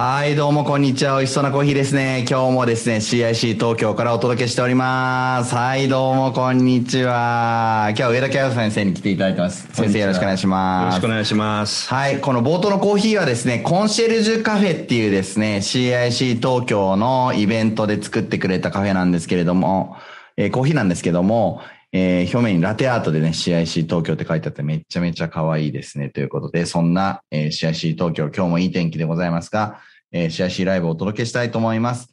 はい、どうもこんにちは。おいしそうなコーヒーですね。今日もですね、CIC 東京からお届けしております。はい、どうもこんにちは。今日は上田圭先生に来ていただいてます。先生よろしくお願いしよますろしくお。願いします。はい、この冒頭のコーヒーはですね、コンシェルジュカフェっていうですね、CIC 東京のイベントで作ってくれたカフェなんですけれども、えーコーヒーなんですけども、えー表面にラテアートでね、CIC 東京って書いてあってめっちゃめちゃ可愛いですね。ということで、そんな、えー CIC 東京、今日もいい天気でございますが、えー CIC ライブをお届けしたいと思います。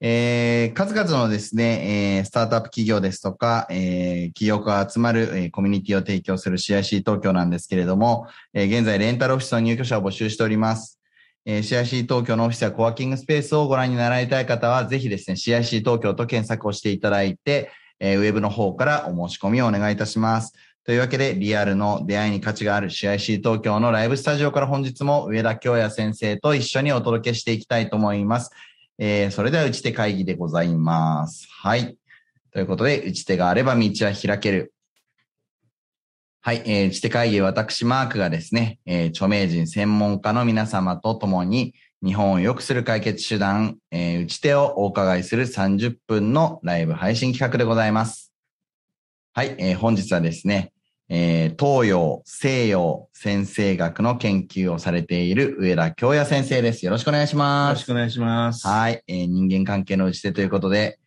えー数々のですね、えースタートアップ企業ですとか、えー企業が集まる、えーコミュニティを提供する CIC 東京なんですけれども、えー現在レンタルオフィスの入居者を募集しております。えー CIC 東京のオフィスやコワーキングスペースをご覧になられたい方は、ぜひですね、CIC 東京と検索をしていただいて、えーウェブの方からお申し込みをお願いいたします。というわけで、リアルの出会いに価値がある CIC 東京のライブスタジオから本日も上田京也先生と一緒にお届けしていきたいと思います。えーそれでは打ち手会議でございます。はい。ということで、打ち手があれば道は開ける。はい。えー、打ち手会議、私、マークがですね、えー著名人専門家の皆様と共に、日本を良くする解決手段、えー打ち手をお伺いする30分のライブ配信企画でございます。はい。えー本日はですね、えー東洋、西洋、先生学の研究をされている上田京也先生です。よろしくお願いしよます。ろしくお願いします。はい、えー人間関係の打ち手ということで、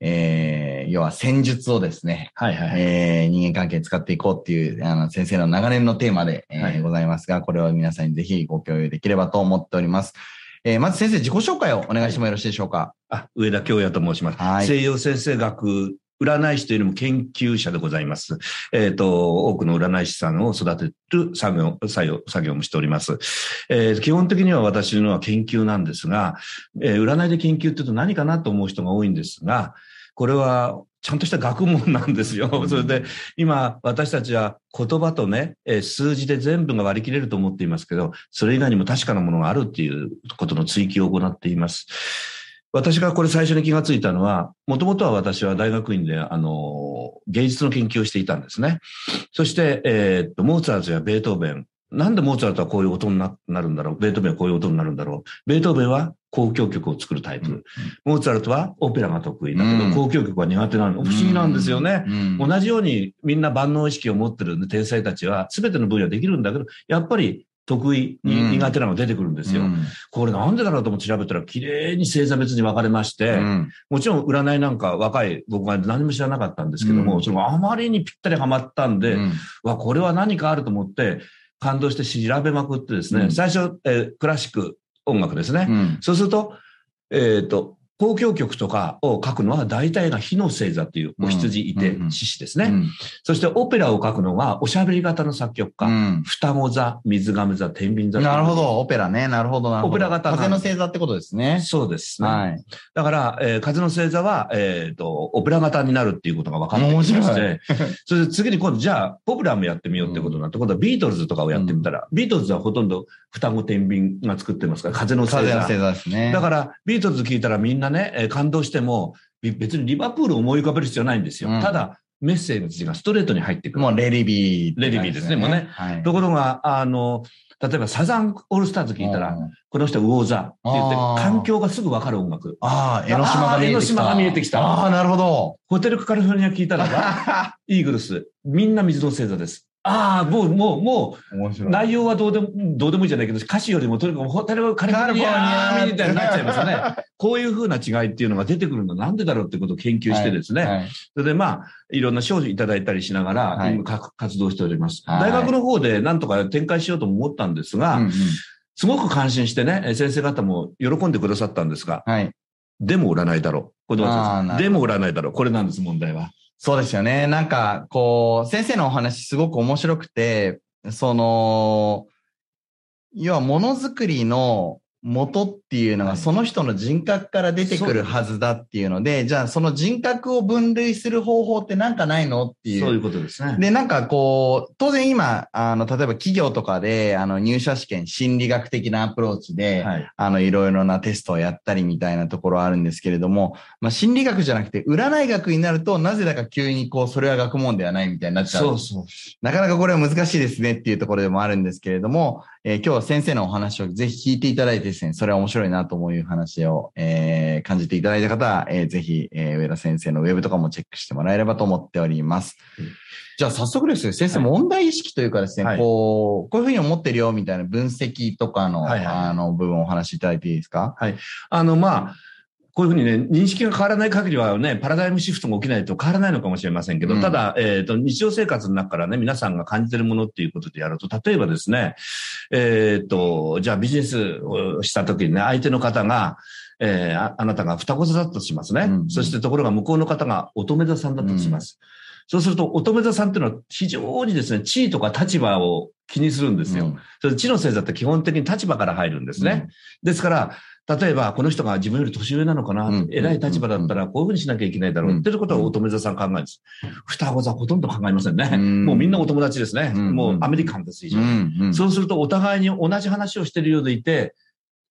えー要は戦術をですね、はいはいはい。えー人間関係に使っていこうっていう、あの、先生の長年のテーマで、えーはいございますが、これを皆さんにぜひご共有できればと思っております。えーまず先生、自己紹介をお願いしてもよろしいでしょうか？あ、上田京也と申します。はい西洋先生学、占い師というよりも研究者でございます。えっ、と、多くの占い師さんを育てる作業、作業、作業もしております。えー基本的には私のは研究なんですが、えー占いで研究って言うと何かなと思う人が多いんですが、これはちゃんとした学問なんですよ。それで、今、私たちは言葉とね、えー数字で全部が割り切れると思っていますけど、それ以外にも確かなものがあるっていうことの追求を行っています。私がこれ最初に気がついたのは、もともとは私は大学院で、あの、芸術の研究をしていたんですね。そして、えーっと、モーツァルトやベートーベン。なんでモーツァルトはこういう音にななるんだろう？ベートーベンはこういう音になるんだろう？ベートーベンは交響曲を作るタイプ。モーツァルトはオペラが得意だけど、うん交響曲は苦手なの。不思議なんですよね。うん。同じようにみんな万能意識を持ってる天才たちは全ての分野できるんだけど、やっぱり得意苦手なのが出てくるんですよ。うん。これなんでだろうと思って調べたら、綺麗に星座別に分かれまして、うん。もちろん占いなんか若い僕が何も知らなかったんですけども、うん。それがあまりにぴったりハマったんで、うん。わ、これは何かあると思って、感動して調べまくってですね、うん。最初、えークラシック音楽ですね。うん。そうすると、えっ、と、交響曲とかを書くのは大体が火の星座っていうお羊いてうんうんうん獅子ですね。うんそしてオペラを書くのはおしゃべり型の作曲家。うん双子座、水亀座、天秤座。なるほど、オペラね。なるほど、なるほど。オペラ型が風の星座ってことですね。そうですね。はい。だから、えー風の星座は、えっ、と、オペラ型になるっていうことが分かってきまして、それで次に今度、じゃあ、ポプラもやってみようってことになって、今度はビートルズとかをやってみたら、ビートルズはほとんど双子天秤が作ってますから、風の星座。風の星座ですね。だから、ビートルズ聞いたらみんなね、えー感動しても、び別にリバプールを思い浮かべる必要ないんですよ。うんただ、メッセージがストレートに入ってくる。もうレリビー、レリビーですねもうね。はい。ところが、あの、例えばサザンオールスターズ聞いたら、うんこの人は魚座って言って環境がすぐわかる音楽。ああ、江ノ島が見えてきた。江ノ島が見えてきたああ、なるほど。ホテルカリフォルニア聞いたらば、イーグルス、みんな水の星座です。ああ、もう、もう、もう。内容はどうでも、どうでもいいじゃないけど、歌詞よりもとにかくホテルカリフォルニアみたいになっちゃいますよね。こういう風な違いっていうのが出てくるのなんでだろうってことを研究してですね。はいそれでまあ、いろんな賞をいただいたりしながら、はい活動しております。はい大学の方でなんとか展開しようとも思ったんですが、うんうんすごく感心してね、え先生方も喜んでくださったんですが、はい。でも占いだろう。これでも占いだろう。これなんです、問題は。そうですよね。なんか、こう、先生のお話すごく面白くて、その、要はものづくりの元っていうのがはいその人の人格から出てくるはずだっていうので、じゃあその人格を分類する方法ってなんかないのっていう。そういうことですね。で、なんかこう、当然今、あの、例えば企業とかで、あの、入社試験、心理学的なアプローチで、はい。あの、いろいろなテストをやったりみたいなところはあるんですけれども、まあ、心理学じゃなくて、占い学になると、なぜだか急にこう、それは学問ではないみたいになっちゃう。そうそう。なかなかこれは難しいですねっていうところでもあるんですけれども、えー今日は先生のお話をぜひ聞いていただいてですね、それは面白いなと思ういう話を、えー感じていただいた方は、えーぜひ、えー上田先生のウェブとかもチェックしてもらえればと思っております。うん。じゃあ早速ですね、先生、はい問題意識というかですね、はい。こう、こういうふうに思ってるよみたいな分析とかの、はいはいあの、部分をお話しいただいていいですか？あの、まあ、こういうふうにね、認識が変わらない限りはね、パラダイムシフトが起きないと変わらないのかもしれませんけど、うんただ、えっ、と、日常生活の中からね、皆さんが感じてるものっていうことでやると、例えばですね、えっ、と、じゃあビジネスをした時にね、相手の方が、えーああなたが双子座だとしますね。うんそしてところが向こうの方が乙女座さんだとします。そうすると、乙女座さんっていうのは非常にですね、地位とか立場を気にするんですよ。うんそれ地の星座って基本的に立場から入るんですね。ですから、例えば、この人が自分より年上なのかな、うん偉い立場だったらこういうふうにしなきゃいけないだろう、うんっていうことは乙女座さん考えです。双子座ほとんど考えませんね。うんもうみんなお友達ですね。うんもうアメリカンです、以上。そうするとお互いに同じ話をしているようでいて、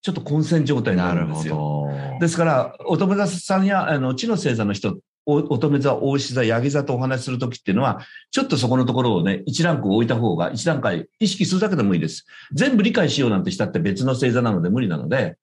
ちょっと混戦状態にななるんですよ。ど。ですから、乙女座さんや、あの、地の星座の人、お乙女座、大石座、ヤギ座とお話しするときっていうのは、ちょっとそこのところをね、一ランク置いた方が、一段階意識するだけでもいいです。全部理解しようなんてしたって別の星座なので無理なので、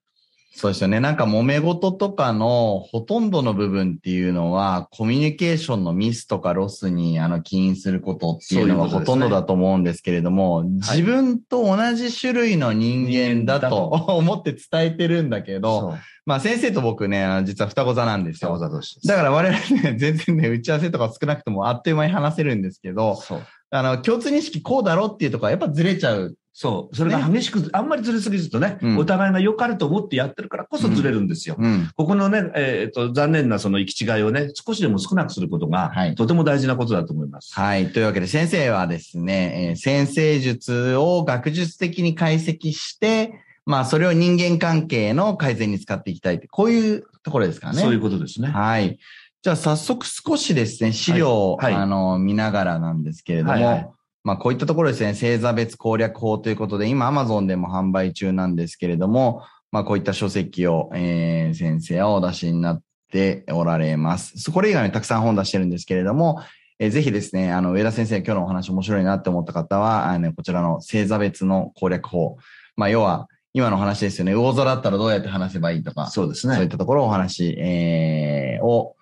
そうですよね。なんか揉め事とかのほとんどの部分っていうのは、コミュニケーションのミスとかロスにあの起因することっていうのがほとんどだと思うんですけれども、自分と同じ種類の人間だと 思って伝えてるんだけど、まあ先生と僕ね、実は双子座なんです双子よ。座同士。だから我々ね、全然ね、打ち合わせとか少なくともあっという間に話せるんですけど。あの、共通認識こうだろうっていうところはやっぱずれちゃう。そう。それが激しく、あんまりずれすぎるとね、うんお互いが良かれと思ってやってるからこそずれるんですよ。うん。ここのね、えっ、と、残念なその行き違いをね、少しでも少なくすることが、はいとても大事なことだと思います。はい。というわけで先生はですね、えー先生術を学術的に解析して、まあそれを人間関係の改善に使っていきたいって、こういうところですかね。そういうことですね。はい。じゃあ早速少しですね、資料を、はいはいあの、見ながらなんですけれども、はいはいまあこういったところですね、星座別攻略法ということで、今 Amazon でも販売中なんですけれども、まあこういった書籍を、えー先生はお出しになっておられます。これ以外にたくさん本出してるんですけれども、えーぜひですね、あの、上田先生、今日のお話面白いなって思った方は、あのこちらの星座別の攻略法。まあ要は、今の話ですよね、魚座だったらどうやって話せばいいとか、そうですそういっね。たところをお話、えーを、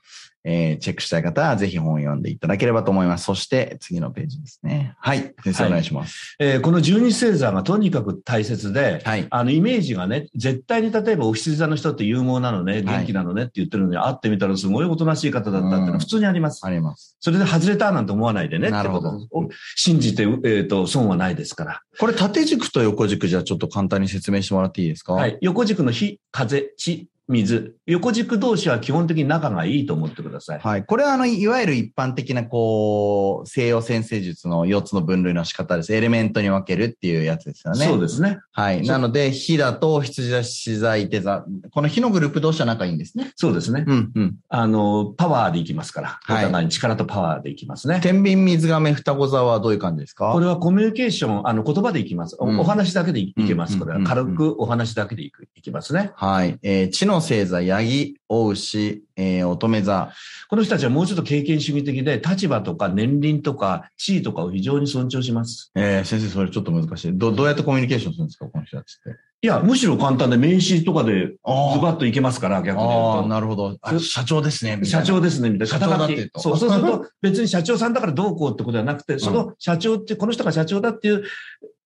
えーチェックしたい方は、ぜひ本を読んでいただければと思います。そして、次のページですね。はい。先生、はいお願いします。えーこの十二星座がとにかく大切で、はい。あの、イメージがね、絶対に例えば、お羊座の人って勇猛なのね、元気なのねって言ってるのに、会ってみたらすごいおとなしい方だったっていうのは普通にあります。あります。それで外れたなんて思わないでね。なるほどってこと信じて、えっ、と、損はないですから。これ、縦軸と横軸じゃちょっと簡単に説明してもらっていいですか？はい。横軸の火、風、地、水。横軸同士は基本的に仲がいいと思ってください。はい。これは、あの、いわゆる一般的な、こう、西洋先生術の4つの分類の仕方です。エレメントに分けるっていうやつですよね。そうですね。はい。なので、火だと、羊座、獅座、いて座。この火のグループ同士は仲いいんですね。そうですね。うん、うん。あの、パワーでいきますから。おはい互いに力とパワーでいきますね。天秤水亀双子座はどういう感じですか？これはコミュニケーション、あの、言葉でいきます。おうんお話だけでいいけます。これはうん軽くお話だけでいくいきますね。はい。えー、地の星座、ヤギ、オウシ、えー、乙女座。この人たちはもうちょっと経験主義的で、立場とか年輪とか地位とかを非常に尊重します。えー、先生、それちょっと難しい。ど、どうやってコミュニケーションするんですかこの人たちって？いや、むしろ簡単で名刺とかでズあバッといけますから、逆に言あー、うと。なるほど。社長ですね。社な長ですね、みたいな。社長だってそう、そうすると、別に社長さんだからどうこうってことではなくて、その社長って、この人が社長だっていう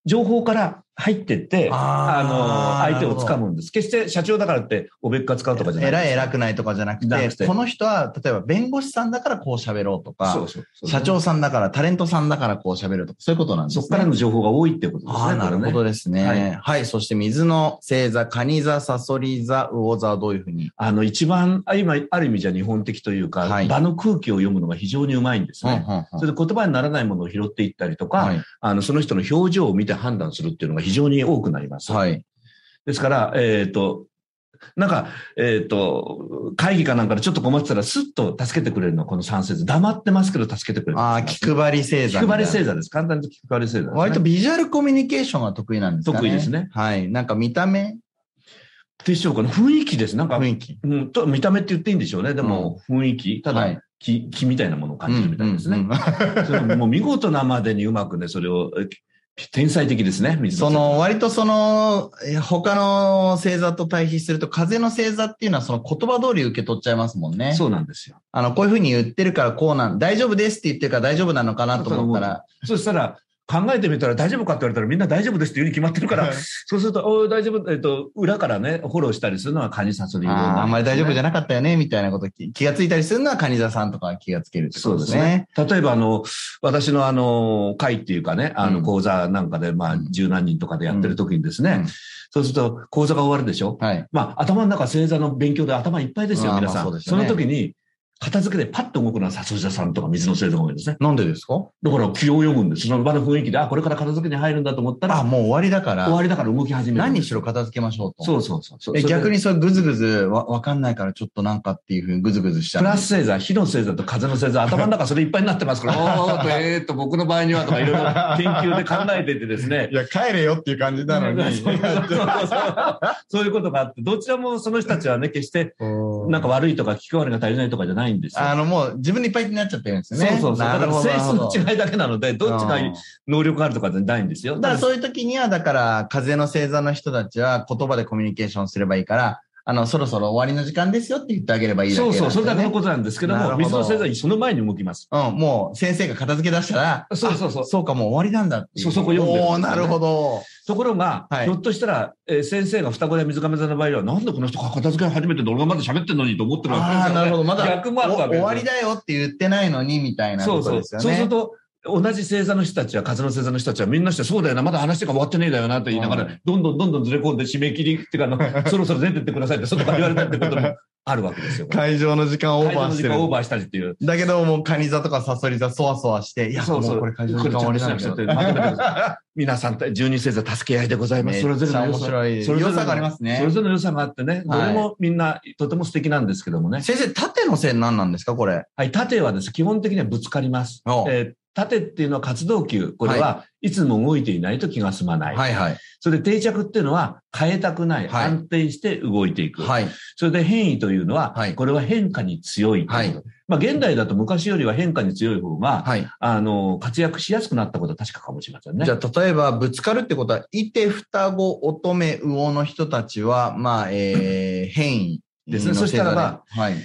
情報から入ってって、あの、相手を掴むんです。決して社長だからって、おべっか使うとかじゃない。偉い偉くないとかじゃなくて、この人は、例えば弁護士さんだからこう喋ろうとか、そうそうそう社長さんだからタレントさんだからこう喋るとか、そういうことなんですね。そこからの情報が多いってことですね。ああ、なるほどね。ですね。ははいい。そして水の星座、カニ座、サソリ座、魚座はどういうふうに？あの、一番、あ今、ある意味じゃ日本的というか、はい場の空気を読むのが非常にうまいんですね。うんうんそれで言葉にならないものを拾っていったりとか、はい。あの、その人の表情を見て判断するっていうのが非常に多くなります。はい。ですから、えっ、と、なんか、えっ、と、会議かなんかでちょっと困ってたら、スッと助けてくれるのはこの3節。黙ってますけど助けてくれる。ああ、気配り星座。気配り星座です。簡単に気配り星座ね。割とビジュアルコミュニケーションが得意なんですかね。得意ですね。はい。なんか見た目、でしょうかね。雰囲気です。なんか、雰囲気。うん、と見た目って言っていいんでしょうね。でも、雰囲気、ただ、はい気、気みたいなものを感じるみたいですね。うんうんうんそれももう見事なまでにうまくね、それをえ天才的ですね、水その、割とその、え他の星座と対比すると、風の星座っていうのはその言葉通り受け取っちゃいますもんね。そうなんですよ。あの、こういうふうに言ってるからこうなん、大丈夫ですって言ってるから大丈夫なのかなと思ったら、そしたら、考えてみたら大丈夫かって言われたらみんな大丈夫ですって言うに決まってるから、そうすると、おー大丈夫、えっと、裏からね、フォローしたりするのはカニサソリあんまり大丈夫じゃななかったよね、みたいなこと気気がついたりするのは、カニ座さんとかは気がつけるってことですね。。例えば、あの、私のあの、会っていうかね、あの、うん講座なんかで、まあ、うん十何人とかでやってる時にですね、うんそうすると、講座が終わるでしょ？はい。まあ、頭の中、星座の勉強で頭いっぱいですよ、皆さん。まあそねの時に、片付けでパッと動くのはサソリ座さんとか水の星座が多いですね。なんでですか？だから気を読むんです。その場の雰囲気で、あ、これから片付けに入るんだと思ったら、あ、もう終わりだか終ら、わりだから動き始める。何にしろ片付けましょうと。そうそうそう逆にそれぐずぐずわわかんないからちょっとなんかっていうふうにぐずぐずしちゃう。プラス星座、火の星座と風の星座、頭の中それいっぱいになってますから、おーっと、えーっと、僕の場合にはとかいろいろ研究で考えててですね。いや、帰れよっていう感じなのに。そうそうそうそういうことがあって、どちらもその人たちはね、決して、なんか悪いとか、聞き悪いが足りないとかじゃないんですよ。あの、もう自分でいっぱいになっちゃってるんですよね。そうそうそう。だから性質の違いだけなので、どっちがうん能力があるとかじゃないんですよ。だからそういう時には、だから、風の星座の人たちは言葉でコミュニケーションすればいいから、あの、そろそろ終わりの時間ですよって言ってあげればいいだけそうそう、それだけのことなんですけども、ど水の星座にその前に動きます。うん、もう先生が片付け出したら、そうそうそうあそうか、もう終わりなんだって。そうそこ読んでるおーなるほど。ところが、はいひょっとしたら、えー先生が双子や水亀座の場合は、なんでこの人片付け始めて俺がまだ喋ってんのにと思ってるわけですよ、ね。なるほど。まだ逆もあるわけ終わりだよって言ってないのに、みたいなそうそう。ことですよね。そうすると、同じ星座の人たちは、風の星座の人たちはみんなして、そうだよな、まだ話が終わってねえだよなと言いながら、うんどんどんどんどんずれ込んで締め切りっていうか、そろそろ出てってくださいって外から言われたってこともあるわけですよ。会場の時間をオーバーしてる会場の時間。オーバーしたりっていう。だけど、もう、カニ座とかサソリ座、そわそわして、いや、そうそうこれ会場の時間終わりなんだこれちゃんとしちゃってまとめてくだ皆さん、十二星座助け合いでございます。めそれぞれの良さがありますねそれ。ぞれの良さがあってね、どはいれもみんなとても素敵なんですけどもね。先生、縦の線何なんですかこれ？はい、縦はですね、基本的にはぶつかります。おえー縦っていうのは活動球。これはいつも動いていないと気が済まない。はいはい。それで定着っていうのは変えたくない。はい安定して動いていく。はい。それで変異というのは、はいこれは変化に強いということ。まあ現代だと昔よりは変化に強い方が、はい。あの、活躍しやすくなったことは確かかもしれませんね。じゃあ、例えば、ぶつかるってことは、いて、双子、乙女、魚の人たちは、まあ、えー、変異ですねのそしたらばはい。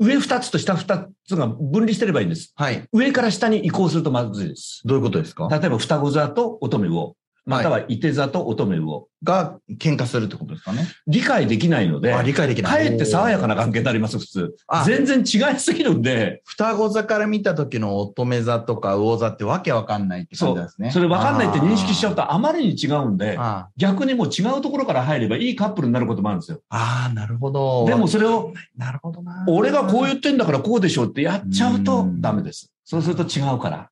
上二つと下二つが分離してればいいんです。はい。上から下に移行するとまずいです。どういうことですか？例えば双子座と乙女魚。または伊手座と乙女魚。が、喧嘩するってことですかね。理解できないので、あ、理解できない。かえって爽やかな関係になります、普通あ。全然違いすぎるんで、双子座から見た時の乙女座とか魚座ってわけわかんないって感じですね。それ分かんないって認識しちゃうと。とあまりに違うんで、あ逆にもう違うところから入ればいいカップルになることもあるんですよ。あー、なるほど。でも、それを、なるほどな。俺がこう言ってんだからこうでしょうってやっちゃうとうんダメです。そうすると違うから。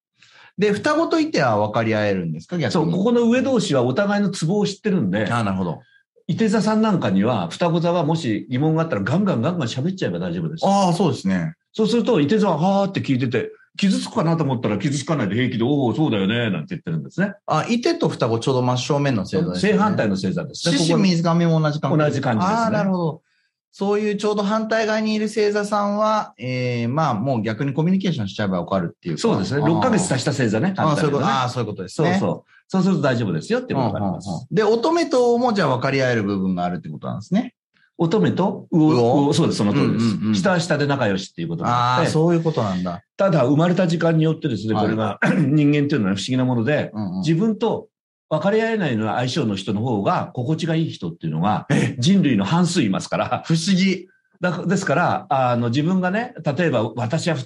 で、双子といては分かり合えるんですか？逆に。そう、ここの上同士はお互いのツボを知ってるんで、ああ、なるほど。伊手座さんなんかには、双子座はもし疑問があったらガンガンガンガン喋っちゃえば大丈夫です。ああ、そうですね。そうすると、伊手座ははーって聞いてて、傷つくかなと思ったら傷つかないで平気で、おお、そうだよね、なんて言ってるんですね。あ、いてと双子ちょうど真正面の星座です、ね。正反対の星座ですね。獅子水亀も同じ感じ同じ感じですねああ、なるほど。そういうちょうど反対側にいる星座さんは、ええまあもう逆にコミュニケーションしちゃえば分かるっていうか。そうですね。6ヶ月足した星座ね。ああ、そういうこと、ああ、そういうことですね。そうそう。そうすると大丈夫ですよっていうことります。で、乙女ともじゃあ分かり合える部分があるってことなんですね。乙女と魚そうです、その通りです。うんうんうん下は下で仲良しっていうことがあそういうことなんだ。ただ生まれた時間によってですね、はいこれが 人間っていうのは不思議なもので、うんうん自分と分かり合えないのは相性の人の方が心地がいい人っていうのがえ人類の半数いますから、不思議。だですから、あの自分がね、例えば私は、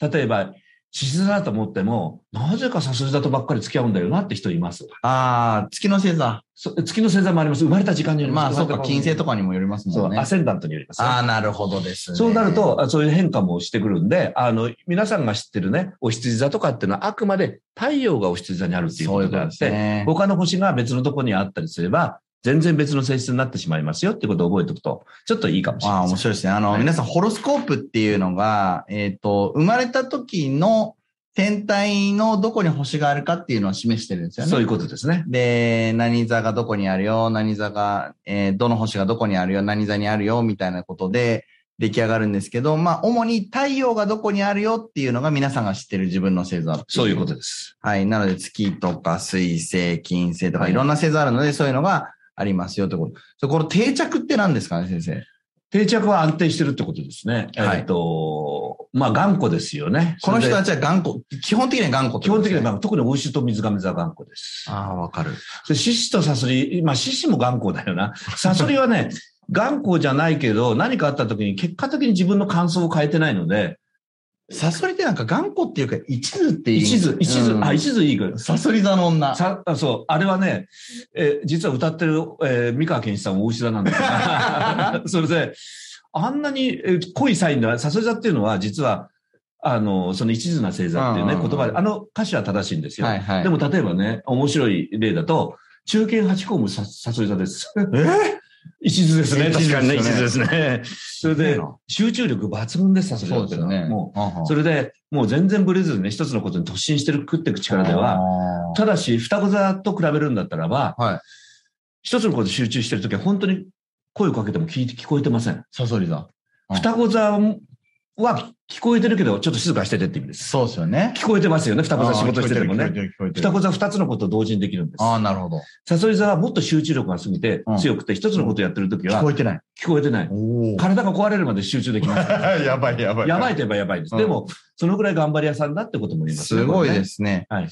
例えば、獅子座だと思っても、なぜかサソリ座とばっかり付き合うんだよなって人います。ああ、月の星座。そ月の星座もあります。生まれた時間によります。まあそうか、金星とかかにもよりますそう、もんね。アセンダントによりますね、ああ、なるほどですね。そうなると、あそういう変化もしてくるんで、あの、皆さんが知ってるね、お羊座とかっていうのはあくまで太陽がお羊座にあるっていうことであっそういうね他の星が別のところにあったりすれば、全然別の性質になってしまいますよってことを覚えておくと、ちょっといいかもしれああ、ない面白いですね。あの、はい皆さん、ホロスコープっていうのが、えっ、と、生まれた時の天体のどこに星があるかっていうのを示してるんですよね。そういうことですね。で、何座がどこにあるよ、何座が、えーどの星がどこにあるよ、何座にあるよ、みたいなことで、出来上がるんですけど、まあ、主に太陽がどこにあるよっていうのが皆さんが知ってる自分の星座そういうことです。はい。なので、月とか水星、金星とかはいいろんな星座あるので、そういうのがありますよってこと。そこの定着って何ですかね、先生。定着は安定してるってことですね。はいえっと、まあ頑固ですよね。この人たちちは頑固、基本的には頑固って基本的には、特に大牛と水亀座は頑固です。ああ、わかる。で獅子とサソリ、まあ獅子も頑固だよな。サソリはね、頑固じゃないけど、何かあった時に結果的に自分の感想を変えてないので、サソリってなんか頑固っていうか、一途っていう。一途、一途、うんあ、一途いいかサソリ座の女。さあそう、あれはね、えー実は歌ってる、えー三河健一さんは大牛座なんですよそれで、あんなにえー濃いサインでは、サソリ座っていうのは、実は、あの、その一途な星座っていうね、言葉で、あの歌詞は正しいんですよ。はいはい。でも、例えばね、面白い例だと、中堅八公務ササソリ座です。え？一途ですね。確かにね、一途でですね。それで、集中力抜群です、サソリ座っていうのは。もう、それれで、もう全然ブレずにね、一つのことに突進してる、食っていく力では、は、ただし、双子座と比べるんだったらば、はい。一つのことに集中してるときは本当に声をかけても聞いて聞こえてません。サソリ座。うん双子座は聞こえてるけど、ちょっと静かにしててって意味です。そうですよね。聞こえてますよね、双子座仕事しててもね。あー聞こえてる聞こえてる聞こえてる双子座二つのことを同時にできるんです。ああ、なるほど。サソリ座はもっと集中力が過ぎてうん強くて、一つのことをやってるときは聞こえてない。聞こえてない。お体が壊れるまで集中できます。やばいやばい。やばいと言えばやばいです。うんでも、そのぐらい頑張り屋さんだってことも言いますね。すごいですね。はい。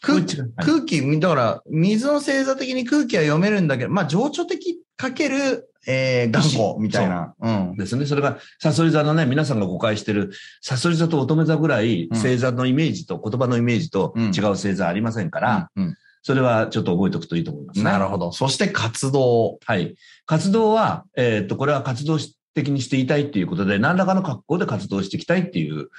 空こっちがはい空気、だから、水の星座的に空気は読めるんだけど、まあ、情緒的かける、えー、頑固みたいな。うん。ですね。それが、サソリ座のね、皆さんが誤解してる、サソリ座と乙女座ぐらい、うん星座のイメージと、言葉のイメージとうん違う星座ありませんから、うんそれはちょっと覚えておくといいと思いますね。なるほど。そして活動。はい。活動は、えっ、と、これは活動的にしていたいっていうことで、何らかの格好で活動していきたいっていう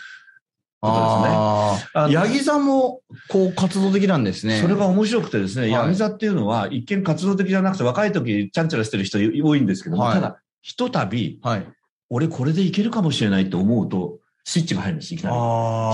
ヤギ座も、こう、活動的なんですね。それが面白くてですね、はいヤギ座っていうのは一見活動的じゃなくて若い時ちゃんちゃらしてる人多いんですけども、はいただ、ひとたび、はい。俺これでいけるかもしれないと思うと、スイッチが入るんです、いきなり。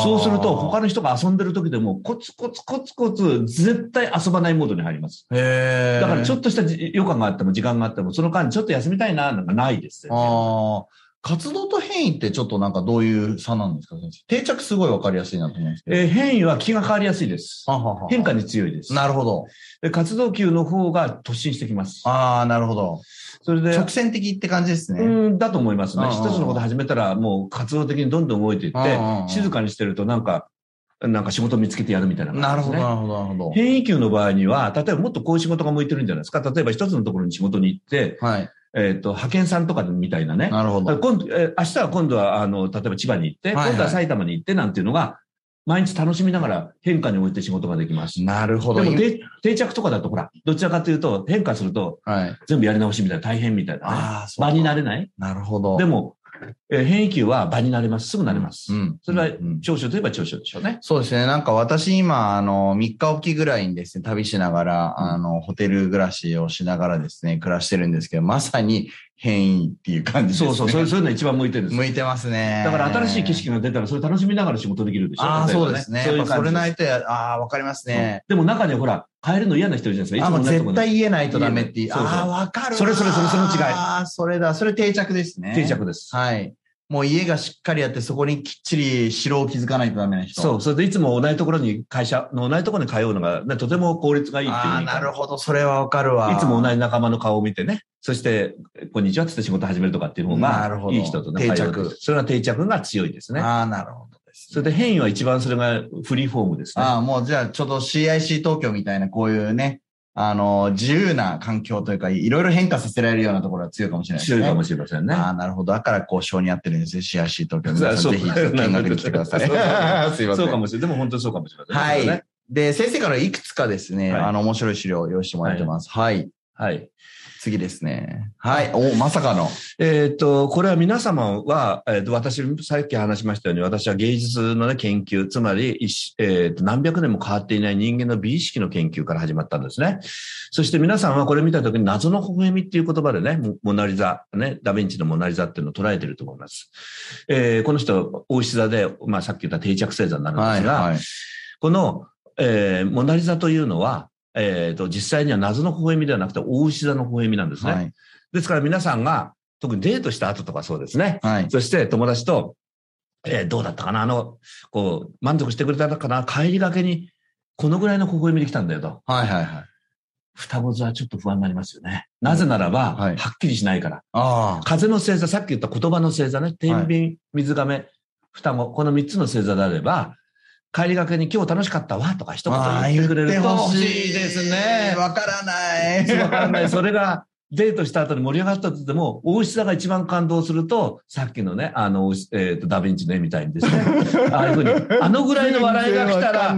そうすると、他の人が遊んでる時でも、コツコツコツコツ、絶対遊ばないモードに入ります。へえ。だから、ちょっっとしたじ余暇があっても、時間があっても、その間にちょっと休みたいな、なんかないですよ、ああ。活動と変異ってちょっとなんかどういう差なんですか先生？定着すごいわかりやすいなと思うんですけど。えー変異は気が変わりやすいです。あはは変化に強いです。なるほど。で活動級の方が突進してきます。ああ、なるほど。それで、直線的って感じですね。うん、だと思いますね。一つのこと始めたら、もう活動的にどんどん動いていって静かにしてるとなんか、なんか仕事見つけてやるみたいななるほど。なるほど、なるほど。変異級の場合には、例えばもっとこういう仕事が向いてるんじゃないですか。例えば一つのところに仕事に行って、はい。えっ、と、派遣さんとかみたいなね。なるほど。今度、えー明日は今度は、あの、例えば千葉に行って、はいはい今度は埼玉に行ってなんていうのが、毎日楽しみながら変化において仕事ができます。なるほど。でも定定着とかだと、ほら、どちらかというと、変化するとはい。全部やり直しみたいな、大変みたいなね。ああ、そう場になれないなるほど。でも、えー変異球は場になれます。すぐなれます。うん。それはうん長所といえば長所でしょうね。そうですね。なんか私今、あの、3日おきぐらいにですね、旅しながら、うんあの、ホテル暮らしをしながらですね、暮らしてるんですけど、まさに変異っていう感じですね。そうそう、そういうそういうのが一番向いてるんです。向いてますね。だから新しい景色が出たら、それ楽しみながら仕事できるでしょ。ああ、そうですね。そそういう感じれないとや、ああ、わかりますね。でも中にはほら、変えるの嫌な人いるじゃないですか。あ、もう絶対言えないとダメっていう。ああ、わかるわ。それそれそれその違いああ、それだ。それ定着ですね。定着です。はい。もう家がしっかりあって、そこにきっちり城を築かないとダメな人。。そうう。それでいつも同じところに会社の同じところに通うのが、ね、とても効率がいいっていうああ、なるほど。それはわかるわ。いつも同じ仲間の顔を見てね。そして、こんにちはって仕事始めるとかっていう方が、いい人とね、定着それが定着が強いですね。ああ、なるほどそれで変異は一番それがフリーフォームですね。ああ、もうじゃあちょっと CIC 東京みたいなこういうね、あの、自由な環境というか、いろいろ変化させられるようなところは強いかもしれないですね。強いかもしれませんね。ああ、なるほど。だからこう、性に合ってるんですね。CIC 東京。皆さそうんぜひ 見学に来てください。そう すいません。そうかもしれない。でも本当にそうかもしれませんね。はいで、先生からいくつかですね、はいあの、面白い資料を用意してもらってます。はい。はい。次ですね。はい。お、まさかの。えっ、と、これは皆様は、えーと私、さっき話しましたように、私は芸術の、ね、研究、つまり、一えーと何百年も変わっていない人間の美意識の研究から始まったんですね。そして皆さんはこれ見たときに謎の微笑みっていう言葉でね、モモナリザ、ね、ダヴィンチのモナリザっていうのを捉えていると思います。えーこの人、大石座で、まあさっき言った定着星座になるんですが、はい。この、えーモナリザというのは、えーと、実際には謎の微笑みではなくて、大牛座の微笑みなんですね。はい。ですから皆さんが、特にデートした後とかそうですね。はい。そして友達と、えーどうだったかなあの、こう、満足してくれたかな帰りがけに、このぐらいの微笑みで来たんだよと。はいはいはい。双子座はちょっと不安になりますよね。なぜならば、はいはっきりしないから。あ風の星座、さっき言った言葉の星座ね。天秤、水亀、双子、この三つの星座であれば、帰りがけに今日楽しかったわとか一言あ。言ってくれるとほ欲しいですね。わからない。わからない。それが、デートした後に盛り上がったと言っても、大石座が一番感動すると、さっきのね、あの、えっ、と、ダヴィンチの絵みたいにですね。ああいうふうに、あのぐらいの笑いが来たら。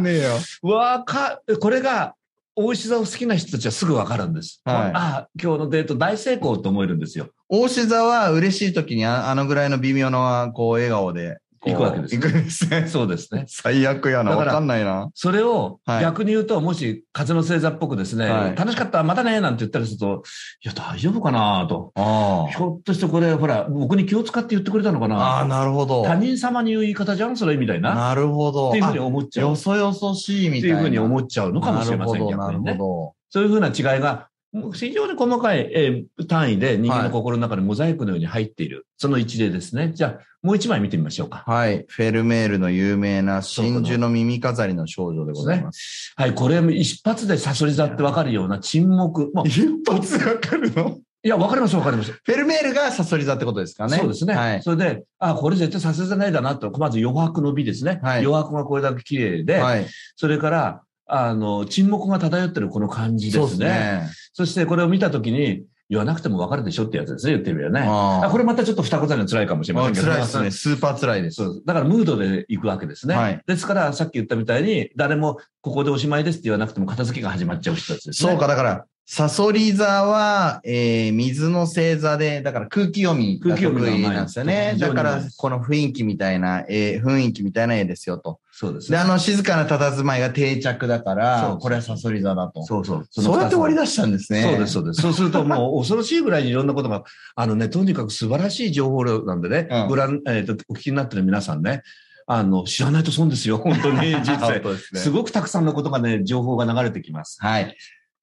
わか、これが、大石座を好きな人たちはすぐわかるんです。はいああ、今日のデート大成功と思えるんですよ。大志座は嬉しい時にああのぐらいの微妙な、こう、笑顔で。行くわけですね行くんですね。そうですね。最悪やな。わかんないな。それをはい逆に言うと、もし風の星座っぽくですね、はい楽しかった、またね、なんて言ったりすると、いや、大丈夫かなと。あひょっとしてこれ、ほら、僕に気を使って言ってくれたのかあ。ああ、ななるほど。他人様に言う言い方じゃん？それ？みたいな。なるほど。っていうふうにあ思っちゃう。よそよそしいみたいな。っていうふうに思っちゃうのかもしれません、なるほど、ね。ほそういうふうな違いが、非常に細かい、えー単位で人間の心の中にモザイクのように入っている。その一例ですね。じゃあ、もう一枚見てみましょうか。ど。はい。フェルメールの有名な真珠の耳飾りの少女でございます。はい、これ一発でサソリ座ってわかるような沈黙。もう一発わかるの？いや、わかりますわかります。フェルメールがサソリ座ってことですかね。そうですね。はい。それで、あ、これ絶対サソリ座ないだなと。まず余白の美ですね。はい余白がこれだけ綺麗で、はい。それから、あの、沈黙が漂ってるこの感じですね。ね。そしてこれを見たときに、言わなくてもわかるでしょってやつですね、言ってみればね。ああこれまたちょっと二言に辛いかもしれませんけど。辛いですね。スーパー辛いです。だからムードで行くわけですね。はいですから、さっき言ったみたいに、誰もここでおしまいですって言わなくても片付けが始まっちゃう人たちですね。そうか、だから、サソリ座は、えー、水の星座で、だから空気読みが得意なんですよね。だから、この雰囲気みたいな、えー、雰囲気みたいな絵ですよと。で、そうですね。あの、静かな佇まいが定着だからこれはサソリ座だと。そうそう。そうやって割り出出したんですね。そうです、そうです。そうするともう 恐ろしいぐらいにいろんなことが、あのね、とにかく素晴らしい情報量なんでね、うんご覧、えっ、と、お聞きになってる皆さんね、あの、知らないと損ですよ、本当に、人本生。すねすごくたくさんのことがね、情報が流れてきます。はい。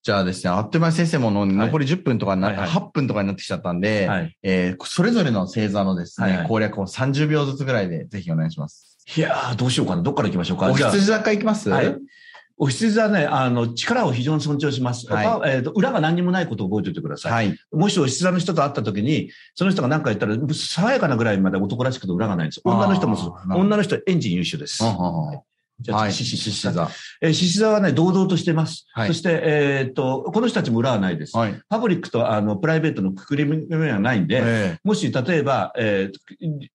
じゃあですね、あっという間に先生もの残り10分とかになって、はいはい8分とかになってきちゃったんで、はい。えーそれぞれの星座のですね、はいはい攻略を30秒ずつぐらいでぜひお願いします。いやー、どうしようかな。どっから行きましょうか。お羊座からいきます？はい。お羊座ね、あの、力を非常に尊重します。はいまあえーと裏が何にもないことを覚えておいてください。はい。もしお羊座の人と会った時に、その人が何か言ったら、爽やかなぐらいまで男らしくて裏がないんです。女の人もそう女の人エンジン優秀です。うんうんうんじゃあ、はい。獅子座。えー獅子座はね、堂々としてます。はいそして、えっと、この人たちも裏はないです。はい。パブリックとあのプライベートのくくり目はないんで、えもし例えば、え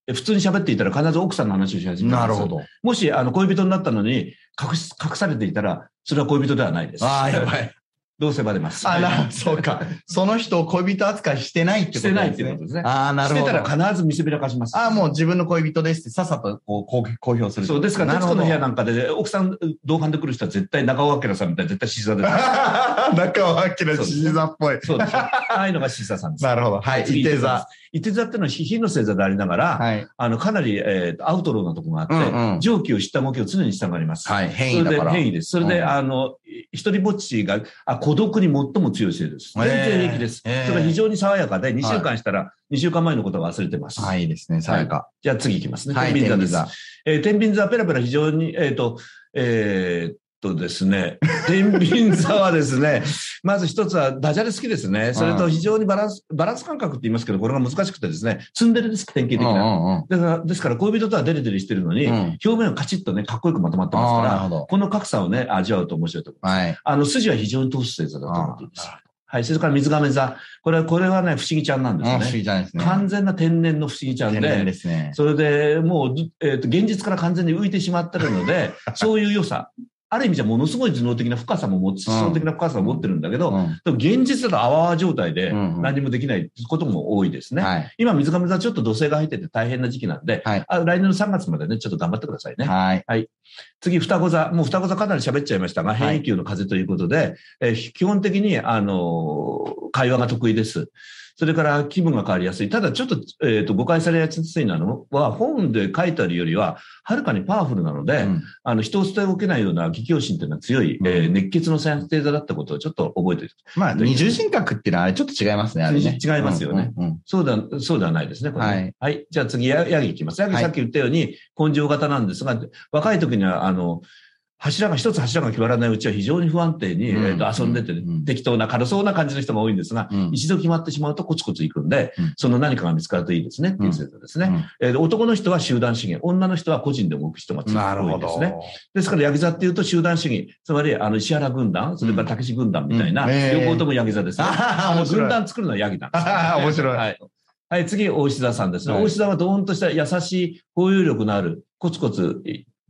ー普通に喋っていたら必ず奥さんの話をし始えめます。なるほ。ど。もしあの恋人になったのに隠し隠されていたら、それは恋人ではないです。ああ、やばい。どうせバレます？あら、そうか。その人を恋人扱いしてないってことですね。してないってことですねああ、なるほど。してたら必ず見せびらかします。ああ、もう自分の恋人ですってさっさとこう公公表する。そう、ですから、なるほど徹子の部屋なんかで、奥さん同伴で来る人は絶対中尾明さんみたいな絶対獅子座です。中尾明獅子座っぽい。そうです。ああいうのが獅子座さんです。なるほど。はい。次伊手座。。伊手座っていうのは火の星座でありながら、はい。あの、かなり、えーアウトローなところがあって、うんうん上気を知った動きを常にしたがります。はい。変異それでだから。変異です。それで、うんあの、一人ぼっちが、あ、孤独に最も強い星です。全然平気です。それが非常に爽やかで、2週間したら、2週間前のことは忘れてます。はい、いいですね。さやか。じゃあ次いきますね。はい。天秤座です。座。えー天秤座、ペラペラ非常に、えっ、と、えーっとですね、天秤座はですね、まず一つはダジャレ好きですね。それと非常にバランス、バランス感覚って言いますけど、これが難しくてですね、ツンデレです、典型的な。だから、ですから恋人とはデレデレしてるのに、うん表面はカチッとね、かっこよくまとまってますから。この格差をね、味わうと面白いと思います。はい。あの、筋は非常に通す星座だと思っていいですあ。はい、それから水亀座。これは、これはね、不思議ちゃんなんですうん、よ不思議ね。じゃないですね。完全な天然の不思議ちゃんでで、すね。それでもう、えっ、と、現実から完全に浮いてしまってるので、そういう良さ。ある意味じゃものすごい頭脳的な深さも持つ、思想的な深さを持ってるんだけど、うんでも現実だとあわあわ状態で何もできないことも多いですね。はい。今、水上座ちょっと土星が入ってて大変な時期なんで、はいあ来年の3月までね、ちょっと頑張ってくださいね。はい。次、双子座。もう双子座かなり喋っちゃいましたが、変異球の風ということで、えー基本的に、あのー会話が得意です。それから気分が変わりやすい。ただちょっと、えっ、と、誤解されやすいのは、本で書いてあるよりは、はるかにパワフルなので、うんあの、人を捨ておけないような企業心というのは強い、うんえー熱血の先生座だったことをちょっと覚えておいて。まあ、二重人格っていうのはあれちょっと違いますね、あれね。違いますよねうんうんうんそうだ、そうではないですね、これねはい。じゃあ次、ヤヤギいきます。ヤギはいさっき言ったように、根性型なんですが、若い時には、あの、柱が一つ柱が決まらないうちは非常に不安定に、うん。えーと遊んでて、うん。適当な軽そうな感じの人が多いんですが、うん。一度決まってしまうとコツコツいくんで、うん。その何かが見つかるといいですねっていう説ですね。うん。えー男の人は集団主義、女の人は個人で動く人が強なるほど。いですね。ですから、ヤギ座っていうと集団主義、つまり、あの、石原軍団、それから武志軍団みたいな、両方ともヤギ座ですね。軍団作るのはヤギなんです、あ ー面白い。はい。はい、次、大石座さんですね。はい。大石座はドーンとした優しい、包容力のある、コツコツ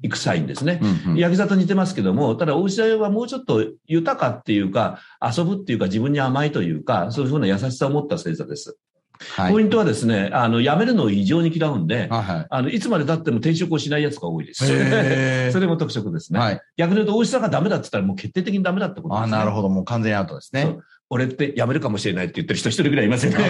いくサインですね。うんうんヤギ座と似てますけども、ただ、大石座はもうちょっと豊かっていうか、遊ぶっていうか、自分に甘いというか、そういうふうな優しさを持った星座です。はいポイントはですね、あの、辞めるのを異常に嫌うんで、はいはいあの、いつまで経っても転職をしない奴が多いです。それも特色ですね。はい。逆に言うと、大石さんがダメだって言ったらもう決定的にダメだってことです、ね。あなるほど。もう完全にアウトですね。俺って辞めるかもしれないって言ってる人一人ぐらいいませんね。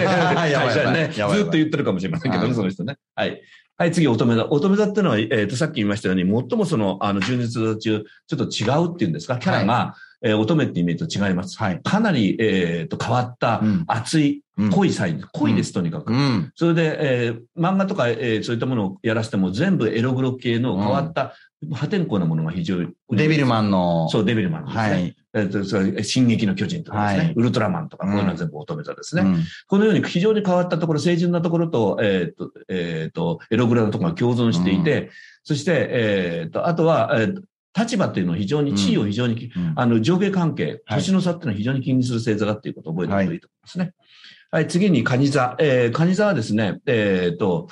ね。ずっと言ってるかもしれませんけどね、はいその人ね。はい。はい、次、乙女座。乙女座っていうのは、えっ、と、さっき言いましたように、最もその、あの、純実中、ちょっと違うっていうんですか、キャラが、えー乙女ってイメージと違います。はい。かなり、えっ、と、変わった、うん熱い、うん濃いサイン。濃いです、とにかく。うん。それで、えー漫画とか、えーそういったものをやらせても、全部エログロ系の変わった、破天荒なものが非常に。デビルマンの。そう、デビルマンですね。はい。えっと、それ進撃の巨人とかですね、はいウルトラマンとか、こういうのは全部乙女座ですね。うんこのように非常に変わったところ、清純なところと、えっ、と、えっ、と、エログラのところが共存していて、そして、えっ、と、あとは、えー立場っていうのを非常に、地位を非常に、うんあの、上下関係、はい年の差っていうのは非常に気にする星座だっていうことを覚えておくといいと思いますね。はい、次に、蟹座。えー、蟹座はですね、えっ、と、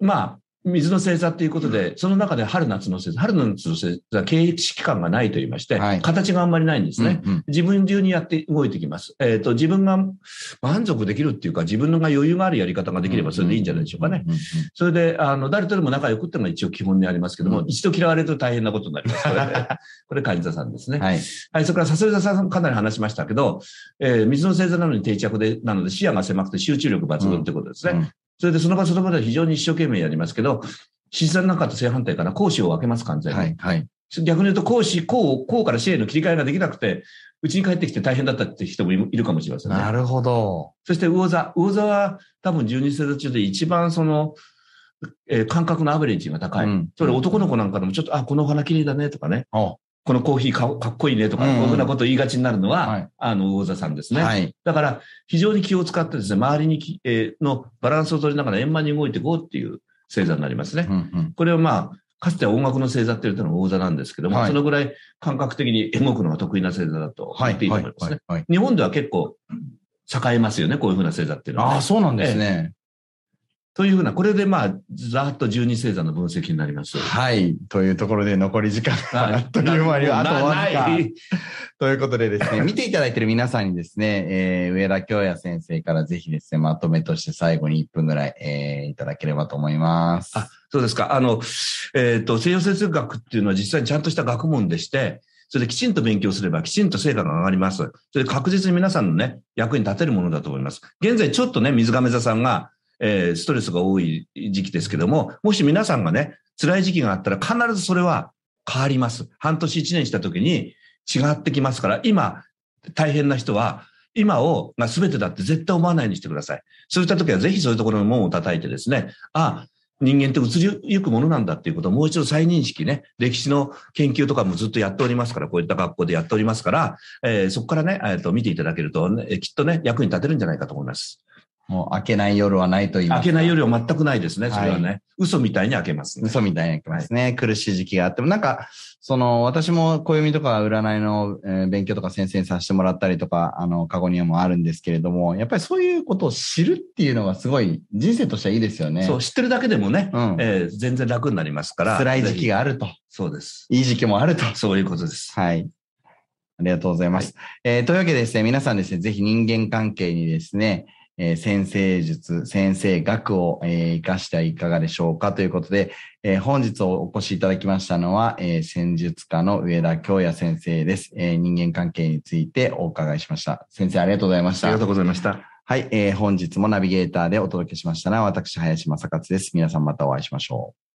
まあ、水の星座っていうことで、その中で春夏の星座、春夏の星座、経営期間がないと言いまして、はい形があんまりないんですね。うんうん自分流にやって動いてきます。えっ、と、自分が満足できるっていうか、自分のが余裕があるやり方ができればそれでいいんじゃないでしょうかね。。うんうんそれで、あの、誰とでも仲良くっていうのが一応基本にありますけども、うん一度嫌われると大変なことになります。これ、これ、さんですね。はい。はい、それから、サソリ座さんかなり話しましたけど、えー水の星座なのに定着で、なので視野が狭くて集中力抜群ってことですね。うんそれで、その場その場では非常に一生懸命やりますけど、獅子座の中と正反対から講師を分けます、完全に。はい。はい。逆に言うと、講師、こう、こうから死への切り替えができなくて、うちに帰ってきて大変だったって人もいるかもしれませんね。なるほど。そして魚座。魚座は多分12星座中で一番その、えー感覚のアベレージが高い。うんそれ男の子なんかでもちょっと、あ、このお花綺麗だねとかね。おこのコーヒーかかっこいいねとか、うんうんこういうふうなことを言いがちになるのは、はいあの、魚座さんですね。はい。だから、非常に気を使ってですね、周りにき、えーのバランスを取りながら円満に動いていこうっていう星座になりますね。うんうんこれはまあ、かつては音楽の星座って言ったのが大座なんですけども、はいそのぐらい感覚的に動くのが得意な星座だとはい。言っていいとはい思いますね。。はい。日本では結構栄えますよね、こういうふうな星座っていうのは、ね。ああ、そうなんですね。というふうな、これでまあ、ざーっと12星座の分析になります。はい。というところで残り時間があっという間に あとわずかということでですね、見ていただいている皆さんにですね、えー、上田京也先生からぜひですね、まとめとして最後に1分ぐらい、えー、いただければと思います。あ、そうですか。あの、えっ、と、西洋哲学っていうのは実際にちゃんとした学問でして、それできちんと勉強すればきちんと成果が上がります。それで確実に皆さんのね、役に立てるものだと思います。現在ちょっとね、水亀座さんが、えーストレスが多い時期ですけども、もし皆さんがね、辛い時期があったら必ずそれは変わります。半年一年した時に違ってきますから、今、大変な人は、今をが全てだって絶対思わないようにしてください。そういった時はぜひそういうところの門を叩いてですね、あ、人間って移りゆくものなんだっていうことをもう一度再認識ね、歴史の研究とかもずっとやっておりますから、こういった学校でやっておりますから、えーそこからね、えーと見ていただけると、ね、きっとね、役に立てるんじゃないかと思います。もう開けない夜はないと言いますか。開けないよりは全くないですね、それはね。は嘘みたいに開けますね。嘘みたいに開けますね。苦しい時期があっても、なんか、その、私も暦とか占いの、えー勉強とか先生にさせてもらったりとか、あの、過去にはもあるんですけれども、やっぱりそういうことを知るっていうのがすごい人生としてはいいですよね。そう、知ってるだけでもね、うんえー全然楽になりますから。辛い時期が。があると。そうです。いい時期もあると。そういうことです。はい。ありがとうございます。えーというわけでですね、皆さんですね、ぜひ人間関係にですね、えー先生術、先生学を、えー活かしてはいかがでしょうか？ということで、えー本日お越しいただきましたのは、えー戦術家の上田京也先生です、えー人間関係についてお伺いしました。先生ありがとうございました。ありがとうございました。はい、えー本日もナビゲーターでお届けしましたのは、私、林正勝です。皆さんまたお会いしましょう。